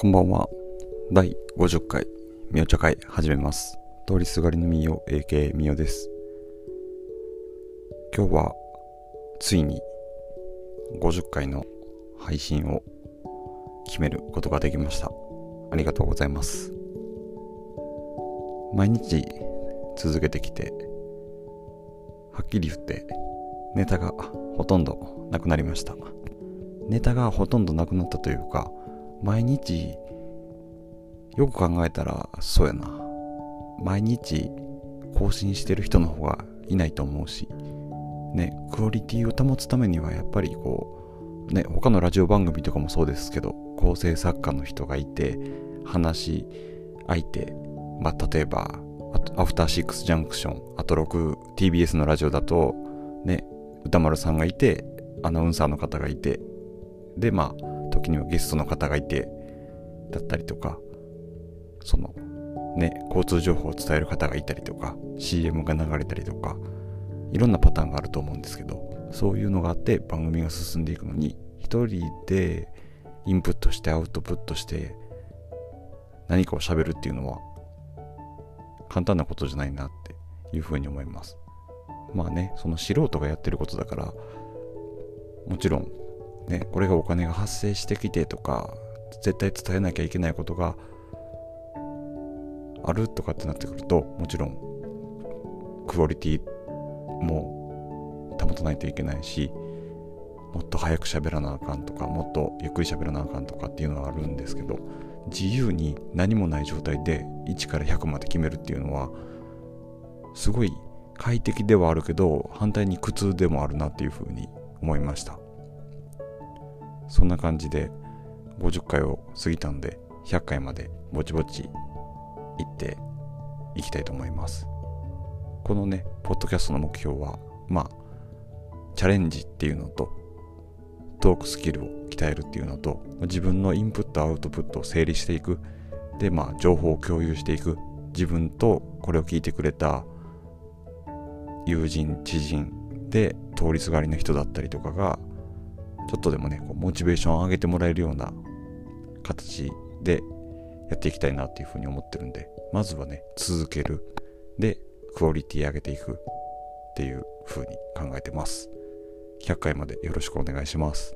こんばんは。第50回、みお茶会始めます。通りすがりのみお、AK みおです。今日は、ついに、50回の配信を決めることができました。ありがとうございます。毎日続けてきて、はっきり言って、ネタがほとんどなくなりました。ネタがほとんどなくなったというか、毎日よく考えたらそうやな。毎日更新してる人の方がいないと思うしねクオリティを保つためにはやっぱりこうね他のラジオ番組とかもそうですけど構成作家の人がいて話し相手まあ例えばアフターシックスジャンクションあと 6TBS のラジオだとね歌丸さんがいてアナウンサーの方がいてでまあ時にはゲストの方がいてだったりとかそのね交通情報を伝える方がいたりとか CM が流れたりとかいろんなパターンがあると思うんですけどそういうのがあって番組が進んでいくのに一人でインプットしてアウトプットして何かを喋るっていうのは簡単なことじゃないなっていうふうに思います。まあねその素人がやってることだからもちろんね、これがお金が発生してきてとか絶対伝えなきゃいけないことがあるとかってなってくるともちろんクオリティも保たないといけないしもっと早く喋らなあかんとかもっとゆっくり喋らなあかんとかっていうのはあるんですけど自由に何もない状態で1から100まで決めるっていうのはすごい快適ではあるけど反対に苦痛でもあるなっていうふうに思いました。そんな感じで50回を過ぎたんで100回までぼちぼち行っていきたいと思います。このねポッドキャストの目標はまあチャレンジっていうのとトークスキルを鍛えるっていうのと自分のインプットアウトプットを整理していく。でまあ情報を共有していく。自分とこれを聞いてくれた友人知人で通りすがりの人だったりとかがちょっとでもね、こうモチベーションを上げてもらえるような形でやっていきたいなっていうふうに思ってるんで、まずはね、続ける。で、クオリティ上げていくっていうふうに考えてます。100回までよろしくお願いします。